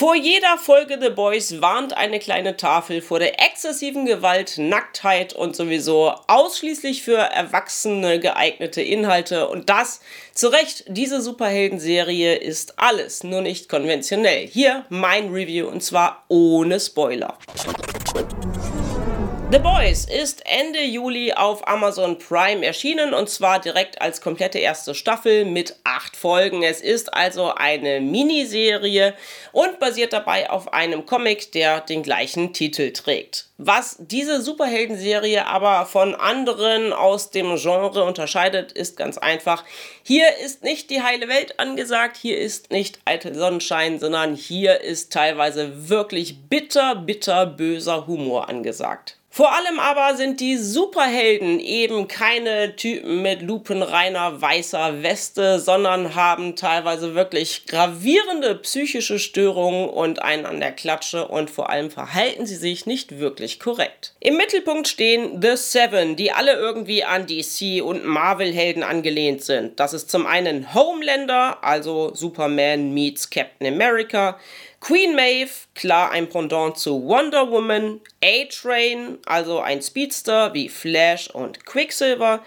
Vor jeder Folge The Boys warnt eine kleine Tafel vor der exzessiven Gewalt, Nacktheit und sowieso ausschließlich für Erwachsene geeignete Inhalte. Und das zu Recht, diese Superhelden-Serie ist alles, nur nicht konventionell. Hier mein Review und zwar ohne Spoiler. The Boys ist Ende Juli auf Amazon Prime erschienen und zwar direkt als komplette erste Staffel mit acht Folgen. Es ist also eine Miniserie und basiert dabei auf einem Comic, der den gleichen Titel trägt. Was diese Superhelden-Serie aber von anderen aus dem Genre unterscheidet, ist ganz einfach. Hier ist nicht die heile Welt angesagt, hier ist nicht alte Sonnenschein, sondern hier ist teilweise wirklich bitter, bitter böser Humor angesagt. Vor allem aber sind die Superhelden eben keine Typen mit lupenreiner weißer Weste, sondern haben teilweise wirklich gravierende psychische Störungen und einen an der Klatsche und vor allem verhalten sie sich nicht wirklich korrekt. Im Mittelpunkt stehen The Seven, die alle irgendwie an DC und Marvel-Helden angelehnt sind. Das ist zum einen Homelander, also Superman meets Captain America, Queen Maeve, klar ein Pendant zu Wonder Woman, A-Train, also ein Speedster wie Flash und Quicksilver,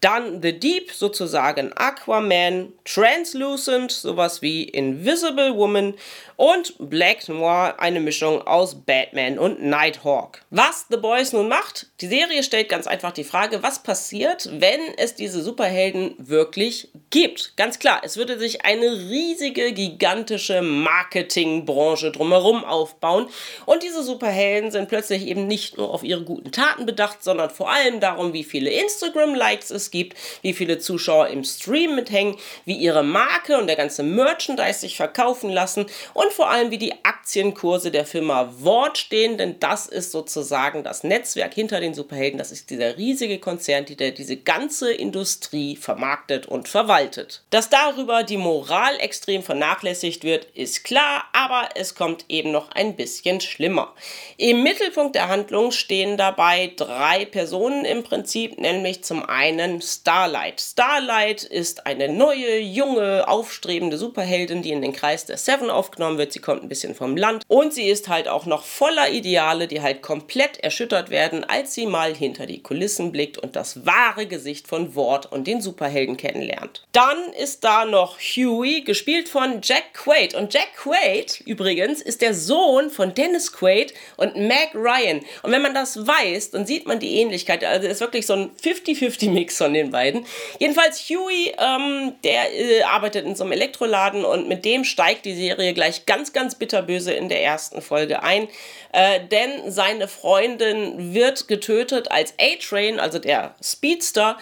dann The Deep, sozusagen Aquaman, Translucent, sowas wie Invisible Woman und Black Noir, eine Mischung aus Batman und Nighthawk. Was The Boys nun macht, die Serie stellt ganz einfach die Frage, was passiert, wenn es diese Superhelden wirklich gibt. Ganz klar, es würde sich eine riesige, gigantische Marketingbranche drumherum aufbauen und diese Superhelden sind plötzlich eben nicht nur auf ihre guten Taten bedacht, sondern vor allem darum, wie viele Instagram-Likes es gibt, wie viele Zuschauer im Stream mithängen, wie ihre Marke und der ganze Merchandise sich verkaufen lassen und vor allem, wie die Aktienkurse der Firma Wort stehen, denn das ist sozusagen das Netzwerk hinter den Superhelden. Das ist dieser riesige Konzern, der diese ganze Industrie vermarktet und verwaltet. Dass darüber die Moral extrem vernachlässigt wird, ist klar, aber es kommt eben noch ein bisschen schlimmer. Im Mittelpunkt der Handlung stehen dabei drei Personen im Prinzip, nämlich zum einen Starlight. Starlight ist eine neue, junge, aufstrebende Superheldin, die in den Kreis der Seven aufgenommen wird. Sie kommt ein bisschen vom Land und sie ist halt auch noch voller Ideale, die halt komplett erschüttert werden, als sie mal hinter die Kulissen blickt und das wahre Gesicht von Ward und den Superhelden kennenlernt. Dann ist da noch Huey, gespielt von Jack Quaid. Und Jack Quaid übrigens ist der Sohn von Dennis Quaid und Meg Ryan. Und wenn man das weiß, dann sieht man die Ähnlichkeit. Also es ist wirklich so ein 50-50-Mix von den beiden. Jedenfalls Huey, ähm, der äh, arbeitet in so einem Elektroladen und mit dem steigt die Serie gleich ganz, ganz bitterböse in der ersten Folge ein. Äh, denn seine Freundin wird getötet als A-Train, also der Speedster,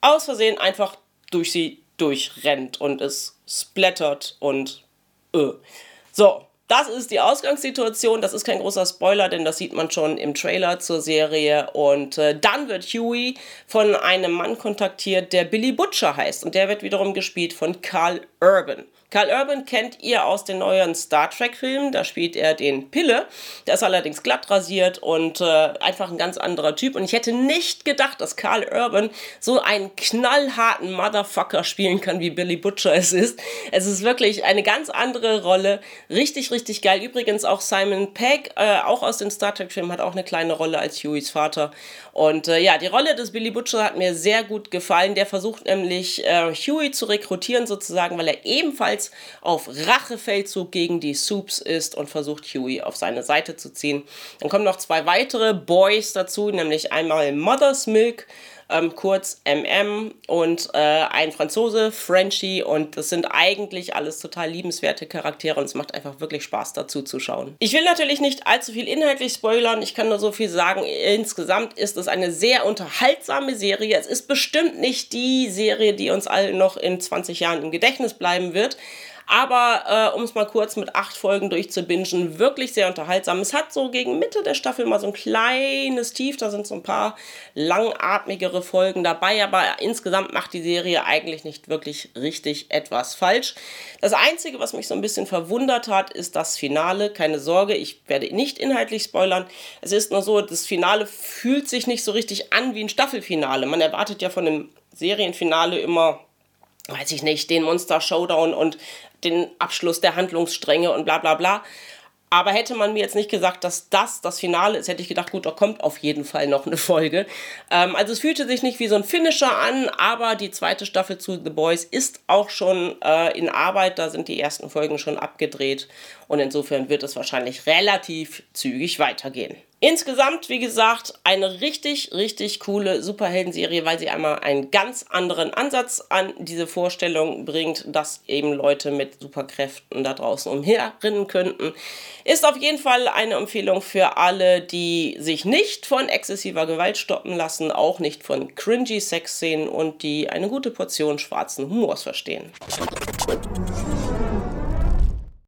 aus Versehen einfach durch sie durchrennt und es splattert und äh. So, das ist die Ausgangssituation. Das ist kein großer Spoiler, denn das sieht man schon im Trailer zur Serie. Und äh, dann wird Huey von einem Mann kontaktiert, der Billy Butcher heißt. Und der wird wiederum gespielt von Carl Urban. Carl Urban kennt ihr aus den neuen Star Trek-Filmen. Da spielt er den Pille. Der ist allerdings glatt rasiert und äh, einfach ein ganz anderer Typ. Und ich hätte nicht gedacht, dass Carl Urban so einen knallharten Motherfucker spielen kann, wie Billy Butcher es ist. Es ist wirklich eine ganz andere Rolle. Richtig, richtig geil. Übrigens auch Simon Pegg, äh, auch aus den Star Trek-Filmen, hat auch eine kleine Rolle als Hueys Vater. Und äh, ja, die Rolle des Billy Butcher hat mir sehr gut gefallen. Der versucht nämlich äh, Huey zu rekrutieren sozusagen, weil er ebenfalls auf Rachefeldzug gegen die Soups ist und versucht Huey auf seine Seite zu ziehen. Dann kommen noch zwei weitere Boys dazu, nämlich einmal Mother's Milk ähm, kurz MM und äh, ein Franzose, Frenchie und das sind eigentlich alles total liebenswerte Charaktere und es macht einfach wirklich Spaß dazu zu schauen. Ich will natürlich nicht allzu viel inhaltlich spoilern, ich kann nur so viel sagen, insgesamt ist es eine sehr unterhaltsame Serie. Es ist bestimmt nicht die Serie, die uns allen noch in 20 Jahren im Gedächtnis bleiben wird, aber äh, um es mal kurz mit acht Folgen durchzubingen, wirklich sehr unterhaltsam. Es hat so gegen Mitte der Staffel mal so ein kleines Tief, da sind so ein paar langatmigere Folgen dabei, aber insgesamt macht die Serie eigentlich nicht wirklich richtig etwas falsch. Das Einzige, was mich so ein bisschen verwundert hat, ist das Finale. Keine Sorge, ich werde nicht inhaltlich spoilern. Es ist nur so, das Finale fühlt sich nicht so richtig an wie ein Staffelfinale. Man erwartet ja von einem Serienfinale immer weiß ich nicht, den Monster Showdown und den Abschluss der Handlungsstränge und bla bla bla. Aber hätte man mir jetzt nicht gesagt, dass das das Finale ist, hätte ich gedacht, gut, da kommt auf jeden Fall noch eine Folge. Ähm, also es fühlte sich nicht wie so ein Finisher an, aber die zweite Staffel zu The Boys ist auch schon äh, in Arbeit. Da sind die ersten Folgen schon abgedreht und insofern wird es wahrscheinlich relativ zügig weitergehen. Insgesamt, wie gesagt, eine richtig, richtig coole Superhelden-Serie, weil sie einmal einen ganz anderen Ansatz an diese Vorstellung bringt, dass eben Leute mit Superkräften da draußen umherrinnen könnten. Ist auf jeden Fall eine Empfehlung für alle, die sich nicht von exzessiver Gewalt stoppen lassen, auch nicht von cringy Sexszenen und die eine gute Portion schwarzen Humors verstehen.